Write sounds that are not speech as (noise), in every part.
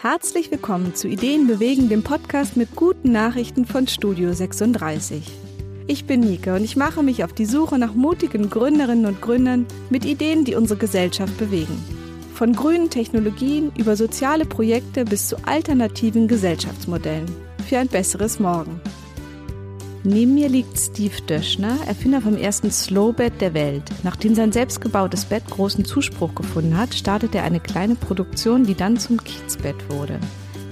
Herzlich willkommen zu Ideen bewegen, dem Podcast mit guten Nachrichten von Studio 36. Ich bin Nike und ich mache mich auf die Suche nach mutigen Gründerinnen und Gründern mit Ideen, die unsere Gesellschaft bewegen. Von grünen Technologien über soziale Projekte bis zu alternativen Gesellschaftsmodellen für ein besseres Morgen. Neben mir liegt Steve Döschner, Erfinder vom ersten Slowbed der Welt. Nachdem sein selbstgebautes Bett großen Zuspruch gefunden hat, startet er eine kleine Produktion, die dann zum Kiezbett wurde.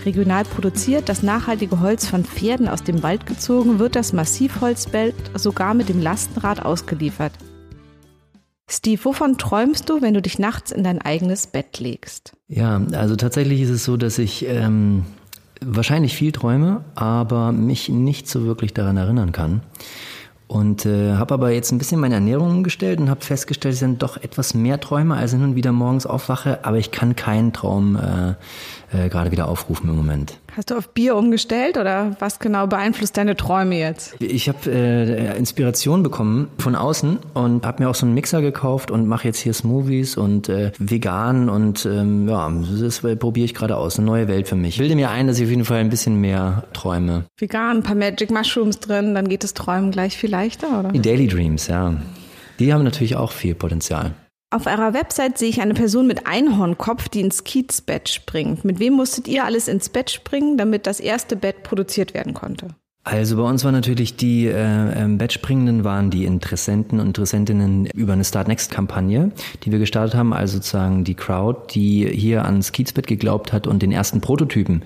Regional produziert, das nachhaltige Holz von Pferden aus dem Wald gezogen, wird das Massivholzbett sogar mit dem Lastenrad ausgeliefert. Steve, wovon träumst du, wenn du dich nachts in dein eigenes Bett legst? Ja, also tatsächlich ist es so, dass ich ähm, wahrscheinlich viel träume, aber mich nicht so wirklich daran erinnern kann. Und äh, habe aber jetzt ein bisschen meine Ernährung umgestellt und habe festgestellt, ich dann doch etwas mehr träume, als ich nun wieder morgens aufwache, aber ich kann keinen Traum äh, äh, gerade wieder aufrufen im Moment. Hast du auf Bier umgestellt oder was genau beeinflusst deine Träume jetzt? Ich habe äh, Inspiration bekommen von außen und habe mir auch so einen Mixer gekauft und mache jetzt hier Smoothies und äh, vegan und ähm, ja, das probiere ich gerade aus. Eine neue Welt für mich. Ich bilde mir ein, dass ich auf jeden Fall ein bisschen mehr träume. Vegan, ein paar Magic Mushrooms drin, dann geht das Träumen gleich viel leichter, oder? Die Daily Dreams, ja. Die haben natürlich auch viel Potenzial. Auf eurer Website sehe ich eine Person mit Einhornkopf, die ins Kiezbett springt. Mit wem musstet ihr alles ins Bett springen, damit das erste Bett produziert werden konnte? Also bei uns waren natürlich die äh, ähm, Bettspringenden waren die Interessenten und Interessentinnen über eine Start Next Kampagne, die wir gestartet haben, also sozusagen die Crowd, die hier ans Kiezbett geglaubt hat und den ersten Prototypen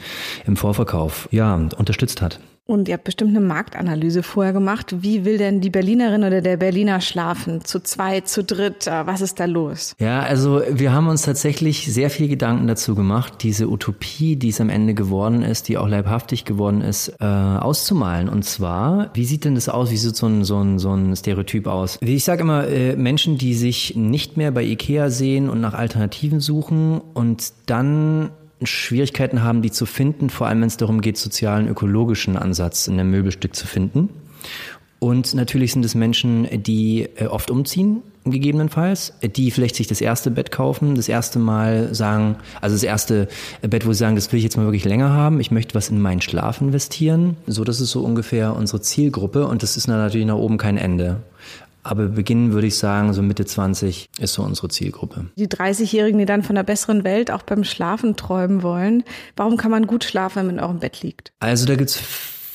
im Vorverkauf ja unterstützt hat. Und ihr habt bestimmt eine Marktanalyse vorher gemacht. Wie will denn die Berlinerin oder der Berliner schlafen? Zu zweit, zu dritt? Äh, was ist da los? Ja, also wir haben uns tatsächlich sehr viel Gedanken dazu gemacht, diese Utopie, die es am Ende geworden ist, die auch leibhaftig geworden ist, äh, auszumalen. Und zwar, wie sieht denn das aus? Wie sieht so ein, so ein, so ein Stereotyp aus? Ich sage immer, äh, Menschen, die sich nicht mehr bei Ikea sehen und nach Alternativen suchen und dann Schwierigkeiten haben, die zu finden, vor allem wenn es darum geht, sozialen, ökologischen Ansatz in einem Möbelstück zu finden. Und natürlich sind es Menschen, die äh, oft umziehen, gegebenenfalls, die vielleicht sich das erste Bett kaufen, das erste Mal sagen, also das erste Bett, wo sie sagen, das will ich jetzt mal wirklich länger haben, ich möchte was in meinen Schlaf investieren. So, das ist so ungefähr unsere Zielgruppe und das ist natürlich nach oben kein Ende. Aber beginnen würde ich sagen, so Mitte 20 ist so unsere Zielgruppe. Die 30-Jährigen, die dann von einer besseren Welt auch beim Schlafen träumen wollen. Warum kann man gut schlafen, wenn man in eurem Bett liegt? Also da gibt's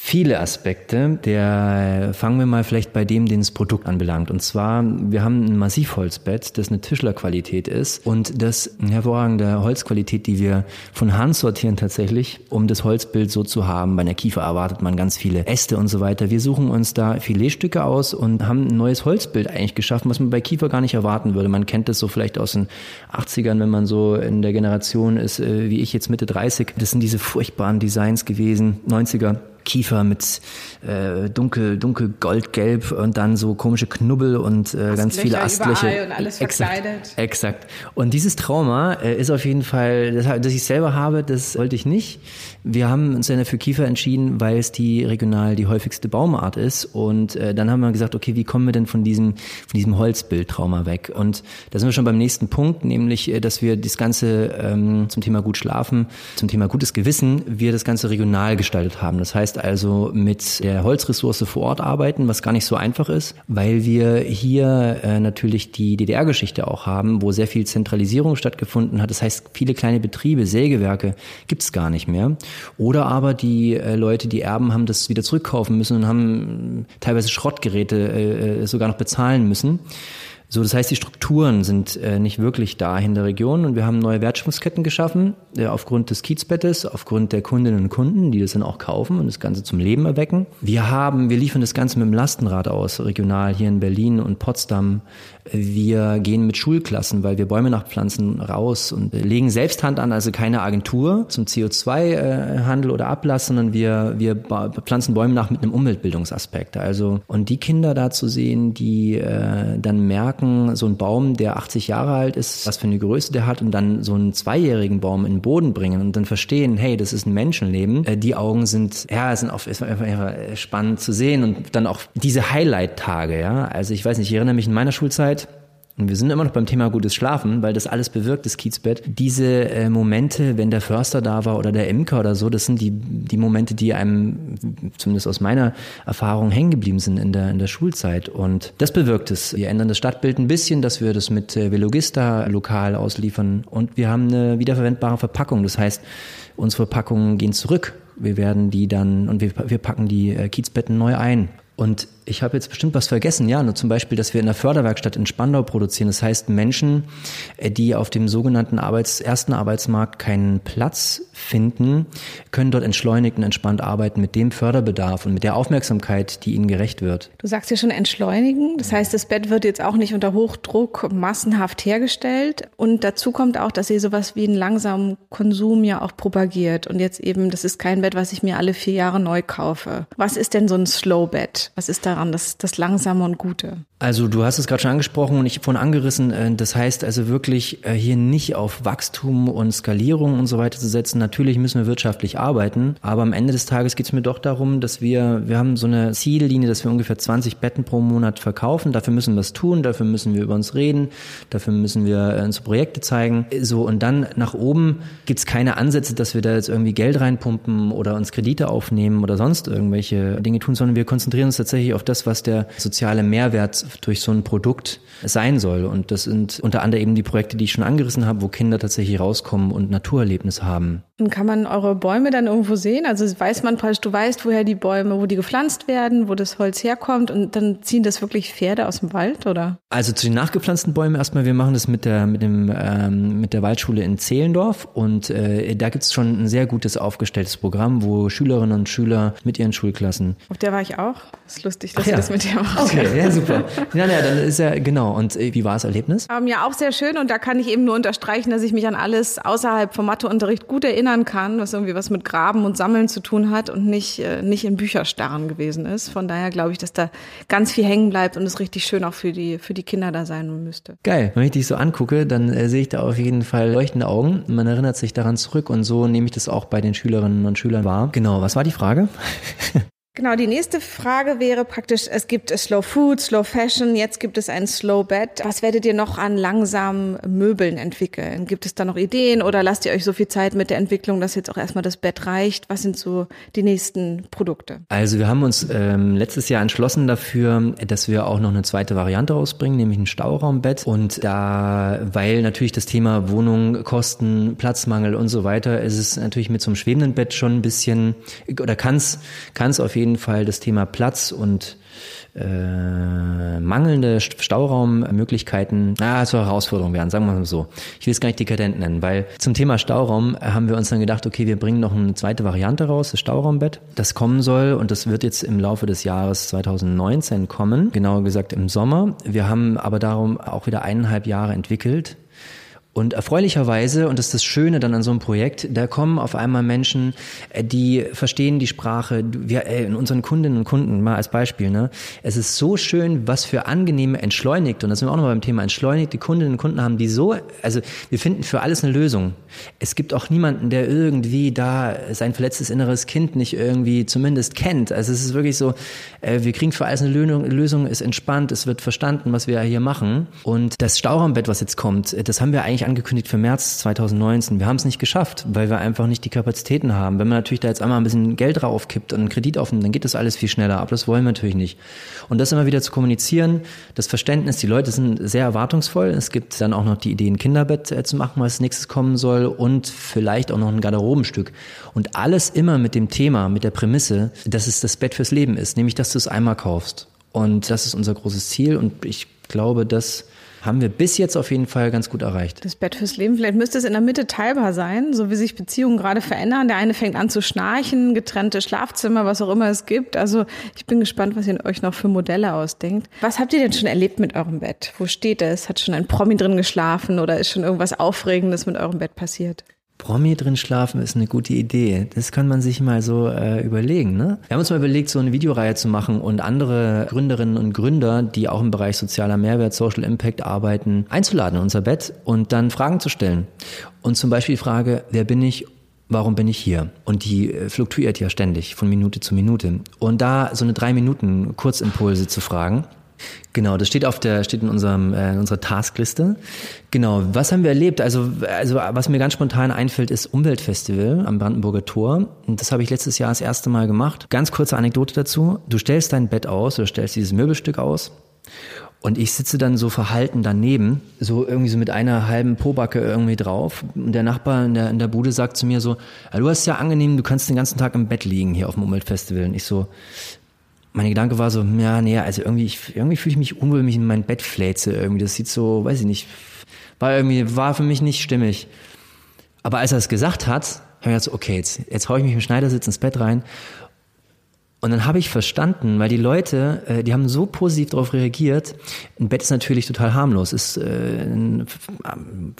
viele Aspekte. Der fangen wir mal vielleicht bei dem, den das Produkt anbelangt. Und zwar, wir haben ein Massivholzbett, das eine Tischlerqualität ist und das eine hervorragende Holzqualität, die wir von Hand sortieren tatsächlich, um das Holzbild so zu haben. Bei einer Kiefer erwartet man ganz viele Äste und so weiter. Wir suchen uns da Filetstücke aus und haben ein neues Holzbild eigentlich geschaffen, was man bei Kiefer gar nicht erwarten würde. Man kennt das so vielleicht aus den 80ern, wenn man so in der Generation ist, äh, wie ich jetzt Mitte 30. Das sind diese furchtbaren Designs gewesen, 90er Kiefer mit äh, dunkel, dunkel goldgelb und dann so komische Knubbel und äh, ganz viele Astlöcher. Und alles exakt, verkleidet. exakt. Und dieses Trauma äh, ist auf jeden Fall, das, das ich selber habe, das wollte ich nicht. Wir haben uns dann für Kiefer entschieden, weil es die regional die häufigste Baumart ist. Und äh, dann haben wir gesagt, okay, wie kommen wir denn von diesem, von diesem Holzbildtrauma weg? Und da sind wir schon beim nächsten Punkt, nämlich, äh, dass wir das Ganze ähm, zum Thema gut schlafen, zum Thema gutes Gewissen, wir das Ganze regional gestaltet haben. Das heißt, heißt also mit der Holzressource vor Ort arbeiten, was gar nicht so einfach ist, weil wir hier äh, natürlich die DDR-Geschichte auch haben, wo sehr viel Zentralisierung stattgefunden hat. Das heißt, viele kleine Betriebe, Sägewerke gibt es gar nicht mehr. Oder aber die äh, Leute, die Erben, haben das wieder zurückkaufen müssen und haben teilweise Schrottgeräte äh, äh sogar noch bezahlen müssen. So, das heißt, die Strukturen sind äh, nicht wirklich da in der Region und wir haben neue Wertschöpfungsketten geschaffen, äh, aufgrund des Kiezbettes, aufgrund der Kundinnen und Kunden, die das dann auch kaufen und das Ganze zum Leben erwecken. Wir haben, wir liefern das Ganze mit dem Lastenrad aus, regional hier in Berlin und Potsdam. Wir gehen mit Schulklassen, weil wir Bäume nachpflanzen, raus und legen selbst Hand an, also keine Agentur zum CO2-Handel oder Ablass, sondern wir, wir pflanzen Bäume nach mit einem Umweltbildungsaspekt. Also, und die Kinder da zu sehen, die äh, dann merken, so ein Baum, der 80 Jahre alt ist, was für eine Größe der hat und dann so einen zweijährigen Baum in den Boden bringen und dann verstehen, hey, das ist ein Menschenleben. Äh, die Augen sind, ja, sind auf, ist einfach spannend zu sehen und dann auch diese Highlight-Tage, ja. Also ich weiß nicht, ich erinnere mich in meiner Schulzeit, und wir sind immer noch beim Thema gutes Schlafen, weil das alles bewirkt, das Kiezbett. Diese äh, Momente, wenn der Förster da war oder der Imker oder so, das sind die, die Momente, die einem, zumindest aus meiner Erfahrung, hängen geblieben sind in der, in der Schulzeit. Und das bewirkt es. Wir ändern das Stadtbild ein bisschen, dass wir das mit äh, Velogista lokal ausliefern. Und wir haben eine wiederverwendbare Verpackung. Das heißt, unsere Verpackungen gehen zurück. Wir werden die dann und wir, wir packen die äh, Kiezbetten neu ein. Und ich habe jetzt bestimmt was vergessen, ja, nur zum Beispiel, dass wir in der Förderwerkstatt in Spandau produzieren. Das heißt, Menschen, äh, die auf dem sogenannten Arbeits-, ersten Arbeitsmarkt keinen Platz finden, können dort entschleunigt und entspannt arbeiten mit dem Förderbedarf und mit der Aufmerksamkeit, die ihnen gerecht wird. Du sagst ja schon entschleunigen. Das heißt, das Bett wird jetzt auch nicht unter Hochdruck massenhaft hergestellt. Und dazu kommt auch, dass ihr sowas wie einen langsamen Konsum ja auch propagiert. Und jetzt eben, das ist kein Bett, was ich mir alle vier Jahre neu kaufe. Was ist denn so ein Slow Bett? Was ist daran das, das Langsame und Gute? Also du hast es gerade schon angesprochen und ich vorhin angerissen. Äh, das heißt also wirklich äh, hier nicht auf Wachstum und Skalierung und so weiter zu setzen. Natürlich müssen wir wirtschaftlich arbeiten, aber am Ende des Tages geht es mir doch darum, dass wir, wir haben so eine Ziellinie, dass wir ungefähr 20 Betten pro Monat verkaufen. Dafür müssen wir es tun, dafür müssen wir über uns reden, dafür müssen wir äh, unsere Projekte zeigen. So und dann nach oben gibt es keine Ansätze, dass wir da jetzt irgendwie Geld reinpumpen oder uns Kredite aufnehmen oder sonst irgendwelche Dinge tun, sondern wir konzentrieren uns tatsächlich auf das, was der soziale Mehrwert durch so ein Produkt sein soll. Und das sind unter anderem eben die Projekte, die ich schon angerissen habe, wo Kinder tatsächlich rauskommen und Naturerlebnis haben. Und kann man eure Bäume dann irgendwo sehen? Also weiß man praktisch, du weißt, woher die Bäume, wo die gepflanzt werden, wo das Holz herkommt und dann ziehen das wirklich Pferde aus dem Wald, oder? Also zu den nachgepflanzten Bäumen erstmal, wir machen das mit der, mit dem, ähm, mit der Waldschule in Zehlendorf und äh, da gibt es schon ein sehr gutes aufgestelltes Programm, wo Schülerinnen und Schüler mit ihren Schulklassen. Auf der war ich auch. Das ist lustig, dass Ach, ja. das mit dir macht. Okay, ja, (laughs) super. Ja, ja, dann ist ja, genau. Und äh, wie war das Erlebnis? Ähm, ja, auch sehr schön und da kann ich eben nur unterstreichen, dass ich mich an alles außerhalb vom Matheunterricht gut erinnern kann, was irgendwie was mit Graben und Sammeln zu tun hat und nicht, äh, nicht in Bücherstarren gewesen ist. Von daher glaube ich, dass da ganz viel hängen bleibt und es richtig schön auch für die, für die Kinder da sein müsste. Geil. Wenn ich dich so angucke, dann äh, sehe ich da auf jeden Fall leuchtende Augen. Man erinnert sich daran zurück und so nehme ich das auch bei den Schülerinnen und Schülern wahr. Genau, was war die Frage? (laughs) Genau, die nächste Frage wäre praktisch, es gibt Slow Food, Slow Fashion, jetzt gibt es ein Slow Bed. Was werdet ihr noch an langsamen Möbeln entwickeln? Gibt es da noch Ideen oder lasst ihr euch so viel Zeit mit der Entwicklung, dass jetzt auch erstmal das Bett reicht? Was sind so die nächsten Produkte? Also wir haben uns ähm, letztes Jahr entschlossen dafür, dass wir auch noch eine zweite Variante rausbringen, nämlich ein Stauraumbett. Und da, weil natürlich das Thema Wohnung, Kosten, Platzmangel und so weiter, ist es natürlich mit so einem schwebenden Bett schon ein bisschen, oder kann es auf jeden jeden Fall das Thema Platz und äh, mangelnde Stauraummöglichkeiten ah, zur Herausforderung werden, sagen wir mal so. Ich will es gar nicht dekadent nennen, weil zum Thema Stauraum haben wir uns dann gedacht, okay, wir bringen noch eine zweite Variante raus, das Stauraumbett, das kommen soll und das wird jetzt im Laufe des Jahres 2019 kommen, genauer gesagt im Sommer. Wir haben aber darum auch wieder eineinhalb Jahre entwickelt und erfreulicherweise, und das ist das Schöne dann an so einem Projekt, da kommen auf einmal Menschen, äh, die verstehen die Sprache. Wir, äh, in unseren Kundinnen und Kunden, mal als Beispiel, ne? Es ist so schön, was für angenehme entschleunigt, und das sind wir auch noch beim Thema entschleunigt, die Kundinnen und Kunden haben, die so, also wir finden für alles eine Lösung. Es gibt auch niemanden, der irgendwie da sein verletztes inneres Kind nicht irgendwie zumindest kennt. Also es ist wirklich so, äh, wir kriegen für alles eine Lösung, ist entspannt, es wird verstanden, was wir hier machen. Und das Stauraumbett, was jetzt kommt, das haben wir eigentlich angekündigt für März 2019. Wir haben es nicht geschafft, weil wir einfach nicht die Kapazitäten haben. Wenn man natürlich da jetzt einmal ein bisschen Geld draufkippt und einen Kredit aufnimmt, dann geht das alles viel schneller. Aber das wollen wir natürlich nicht. Und das immer wieder zu kommunizieren, das Verständnis, die Leute sind sehr erwartungsvoll. Es gibt dann auch noch die Idee, ein Kinderbett äh, zu machen, was als nächstes kommen soll und vielleicht auch noch ein Garderobenstück. Und alles immer mit dem Thema, mit der Prämisse, dass es das Bett fürs Leben ist, nämlich dass du es einmal kaufst. Und das ist unser großes Ziel und ich glaube, dass haben wir bis jetzt auf jeden Fall ganz gut erreicht. Das Bett fürs Leben, vielleicht müsste es in der Mitte teilbar sein, so wie sich Beziehungen gerade verändern. Der eine fängt an zu schnarchen, getrennte Schlafzimmer, was auch immer es gibt. Also ich bin gespannt, was ihr euch noch für Modelle ausdenkt. Was habt ihr denn schon erlebt mit eurem Bett? Wo steht es? Hat schon ein Promi drin geschlafen oder ist schon irgendwas Aufregendes mit eurem Bett passiert? Promi drin schlafen ist eine gute Idee. Das kann man sich mal so äh, überlegen. Ne? Wir haben uns mal überlegt, so eine Videoreihe zu machen und andere Gründerinnen und Gründer, die auch im Bereich sozialer Mehrwert, Social Impact arbeiten, einzuladen in unser Bett und dann Fragen zu stellen. Und zum Beispiel die Frage, wer bin ich warum bin ich hier? Und die äh, fluktuiert ja ständig von Minute zu Minute. Und da so eine drei Minuten Kurzimpulse zu fragen, Genau, das steht auf der, steht in unserem, äh, in unserer Taskliste. Genau, was haben wir erlebt? Also, also, was mir ganz spontan einfällt, ist Umweltfestival am Brandenburger Tor. Und das habe ich letztes Jahr das erste Mal gemacht. Ganz kurze Anekdote dazu. Du stellst dein Bett aus oder stellst dieses Möbelstück aus. Und ich sitze dann so verhalten daneben, so irgendwie so mit einer halben Pobacke irgendwie drauf. Und der Nachbar in der, in der Bude sagt zu mir so, ja, du hast ja angenehm, du kannst den ganzen Tag im Bett liegen hier auf dem Umweltfestival. Und ich so, mein Gedanke war so, ja, nee, also irgendwie, ich, irgendwie fühle ich mich unwohl, mich in mein Bett fläze irgendwie. Das sieht so, weiß ich nicht, war irgendwie, war für mich nicht stimmig. Aber als er es gesagt hat, habe ich gedacht, okay, jetzt, jetzt hau ich mich im Schneidersitz ins Bett rein und dann habe ich verstanden, weil die Leute, äh, die haben so positiv darauf reagiert. Ein Bett ist natürlich total harmlos, ist, äh, in,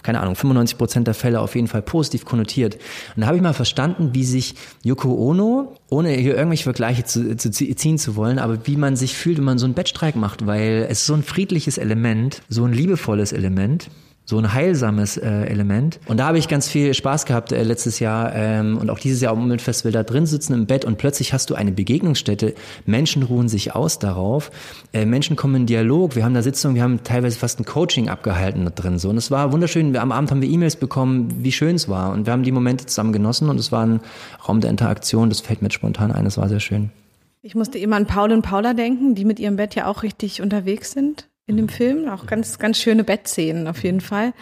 keine Ahnung, 95 Prozent der Fälle auf jeden Fall positiv konnotiert. Und da habe ich mal verstanden, wie sich Yoko Ono, ohne hier irgendwelche Vergleiche zu, zu ziehen zu wollen, aber wie man sich fühlt, wenn man so einen Bettstreik macht, weil es ist so ein friedliches Element, so ein liebevolles Element so ein heilsames äh, Element. Und da habe ich ganz viel Spaß gehabt äh, letztes Jahr ähm, und auch dieses Jahr am Umweltfestival da drin sitzen im Bett und plötzlich hast du eine Begegnungsstätte. Menschen ruhen sich aus darauf. Äh, Menschen kommen in Dialog. Wir haben da Sitzungen, wir haben teilweise fast ein Coaching abgehalten da drin. So. Und es war wunderschön. Wir, am Abend haben wir E-Mails bekommen, wie schön es war. Und wir haben die Momente zusammen genossen und es war ein Raum der Interaktion. Das fällt mir spontan ein. Das war sehr schön. Ich musste immer an Paul und Paula denken, die mit ihrem Bett ja auch richtig unterwegs sind in dem Film. Auch ganz, ganz schöne Bettszenen auf jeden Fall.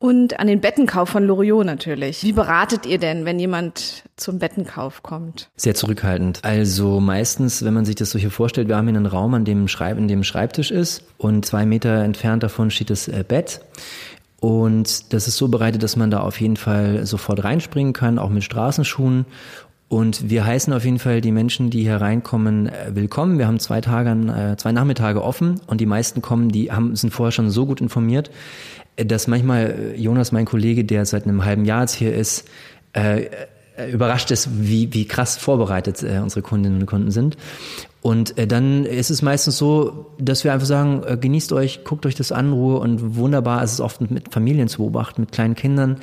Und an den Bettenkauf von Loriot natürlich. Wie beratet ihr denn, wenn jemand zum Bettenkauf kommt? Sehr zurückhaltend. Also meistens, wenn man sich das so hier vorstellt, wir haben hier einen Raum, an dem, Schreib in dem Schreibtisch ist und zwei Meter entfernt davon steht das äh, Bett. Und das ist so bereitet, dass man da auf jeden Fall sofort reinspringen kann, auch mit Straßenschuhen. Und wir heißen auf jeden Fall die Menschen, die hier reinkommen, äh, willkommen. Wir haben zwei Tage, äh, zwei Nachmittage offen und die meisten kommen, die haben, sind vorher schon so gut informiert, äh, dass manchmal Jonas, mein Kollege, der seit einem halben Jahr jetzt hier ist, überrascht ist, wie, wie krass vorbereitet unsere Kundinnen und Kunden sind. Und dann ist es meistens so, dass wir einfach sagen, genießt euch, guckt euch das an, Ruhe und wunderbar ist es oft mit Familien zu beobachten, mit kleinen Kindern.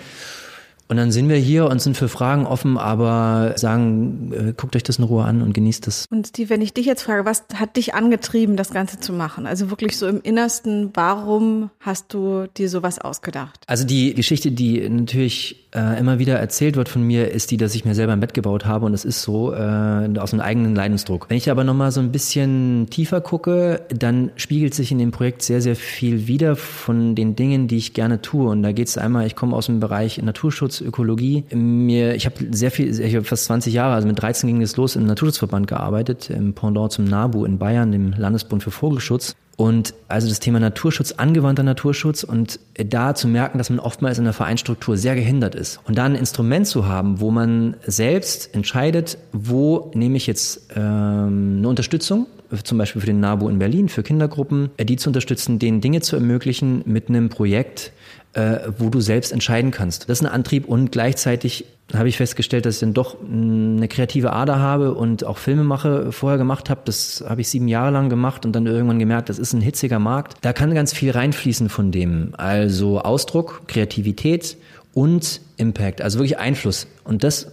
Und dann sind wir hier und sind für Fragen offen, aber sagen, äh, guckt euch das in Ruhe an und genießt es. Und Steve, wenn ich dich jetzt frage, was hat dich angetrieben, das Ganze zu machen? Also wirklich so im Innersten, warum hast du dir sowas ausgedacht? Also die Geschichte, die natürlich äh, immer wieder erzählt wird von mir, ist die, dass ich mir selber ein Bett gebaut habe und es ist so äh, aus einem eigenen Leidensdruck. Wenn ich aber nochmal so ein bisschen tiefer gucke, dann spiegelt sich in dem Projekt sehr, sehr viel wieder von den Dingen, die ich gerne tue. Und da geht es einmal, ich komme aus dem Bereich Naturschutz, Naturschutz, Ökologie. Mir, ich habe sehr viel, ich habe fast 20 Jahre, also mit 13 ging es los, im Naturschutzverband gearbeitet, im Pendant zum NABU in Bayern, dem Landesbund für Vogelschutz. Und also das Thema Naturschutz, angewandter Naturschutz und da zu merken, dass man oftmals in der Vereinsstruktur sehr gehindert ist. Und da ein Instrument zu haben, wo man selbst entscheidet, wo nehme ich jetzt ähm, eine Unterstützung, zum Beispiel für den NABU in Berlin, für Kindergruppen, die zu unterstützen, denen Dinge zu ermöglichen mit einem Projekt, äh, wo du selbst entscheiden kannst. Das ist ein Antrieb und gleichzeitig habe ich festgestellt, dass ich dann doch eine kreative Ader habe und auch Filme mache, vorher gemacht habe. Das habe ich sieben Jahre lang gemacht und dann irgendwann gemerkt, das ist ein hitziger Markt. Da kann ganz viel reinfließen von dem. Also Ausdruck, Kreativität und Impact, also wirklich Einfluss. Und das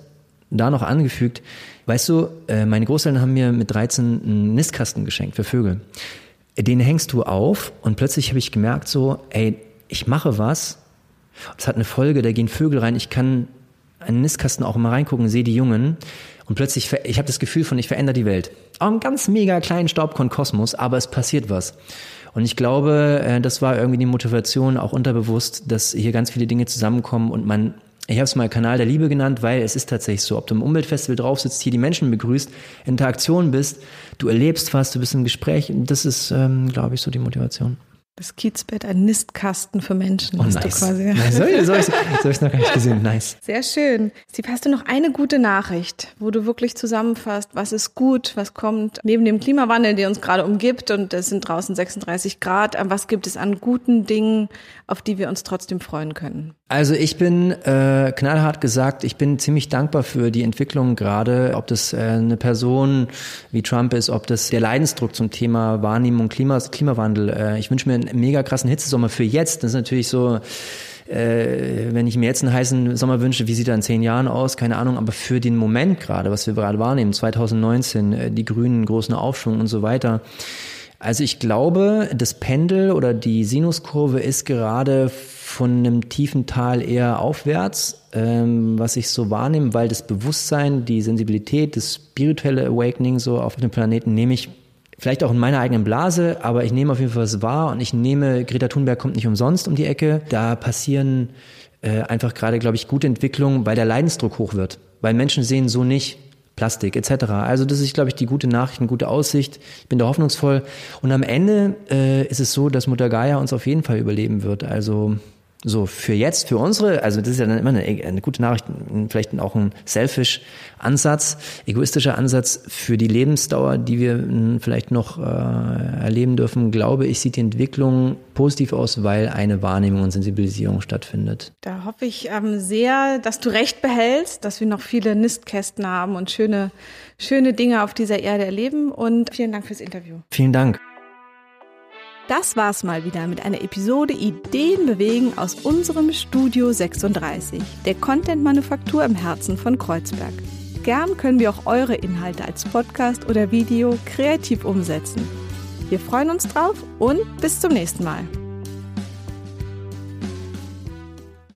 da noch angefügt, weißt du, äh, meine Großeltern haben mir mit 13 einen Nistkasten geschenkt für Vögel. Den hängst du auf und plötzlich habe ich gemerkt so, ey, ich mache was, das hat eine Folge, da gehen Vögel rein, ich kann einen Nistkasten auch mal reingucken, sehe die Jungen und plötzlich, ich habe das Gefühl von, ich verändere die Welt. Auch einen ganz mega kleinen Staubkorn-Kosmos, aber es passiert was. Und ich glaube, äh, das war irgendwie die Motivation, auch unterbewusst, dass hier ganz viele Dinge zusammenkommen und man ich habe es mal Kanal der Liebe genannt, weil es ist tatsächlich so, ob du im Umweltfestival drauf sitzt, hier die Menschen begrüßt, Interaktion bist, du erlebst was, du bist im Gespräch. Das ist, ähm, glaube ich, so die Motivation. Das Kiezbett, ein Nistkasten für Menschen. Oh, nice. du quasi. Nice. So, so, so, habe ich noch gar nicht gesehen. Nice. Sehr schön. Steve, hast du noch eine gute Nachricht, wo du wirklich zusammenfasst, was ist gut, was kommt neben dem Klimawandel, der uns gerade umgibt und es sind draußen 36 Grad, was gibt es an guten Dingen, auf die wir uns trotzdem freuen können? Also ich bin äh, knallhart gesagt, ich bin ziemlich dankbar für die Entwicklung gerade, ob das äh, eine Person wie Trump ist, ob das der Leidensdruck zum Thema Wahrnehmung Klima, Klimawandel. Äh, ich wünsche mir einen mega krassen Hitzesommer für jetzt. Das ist natürlich so äh, wenn ich mir jetzt einen heißen Sommer wünsche, wie sieht er in zehn Jahren aus? Keine Ahnung, aber für den Moment gerade, was wir gerade wahrnehmen, 2019, äh, die Grünen, großen Aufschwung und so weiter, Also ich glaube, das Pendel oder die Sinuskurve ist gerade von einem tiefen Tal eher aufwärts, ähm, was ich so wahrnehme, weil das Bewusstsein, die Sensibilität, das spirituelle Awakening so auf dem Planeten nehme ich vielleicht auch in meiner eigenen Blase, aber ich nehme auf jeden Fall was wahr und ich nehme, Greta Thunberg kommt nicht umsonst um die Ecke. Da passieren äh, einfach gerade, glaube ich, gute Entwicklungen, weil der Leidensdruck hoch wird. Weil Menschen sehen so nicht, Plastik etc. Also das ist, glaube ich, die gute Nachricht, eine gute Aussicht. Ich bin da hoffnungsvoll. Und am Ende äh, ist es so, dass Mutter Gaia uns auf jeden Fall überleben wird. Also so, für jetzt, für unsere, also das ist ja dann immer eine, eine gute Nachricht, vielleicht auch ein selfish Ansatz, egoistischer Ansatz für die Lebensdauer, die wir vielleicht noch äh, erleben dürfen, glaube ich, sieht die Entwicklung positiv aus, weil eine Wahrnehmung und Sensibilisierung stattfindet. Da hoffe ich ähm, sehr, dass du recht behältst, dass wir noch viele Nistkästen haben und schöne, schöne Dinge auf dieser Erde erleben. Und vielen Dank fürs Interview. Vielen Dank. Das war's mal wieder mit einer Episode Ideen bewegen aus unserem Studio 36, der Content-Manufaktur im Herzen von Kreuzberg. Gern können wir auch eure Inhalte als Podcast oder Video kreativ umsetzen. Wir freuen uns drauf und bis zum nächsten Mal.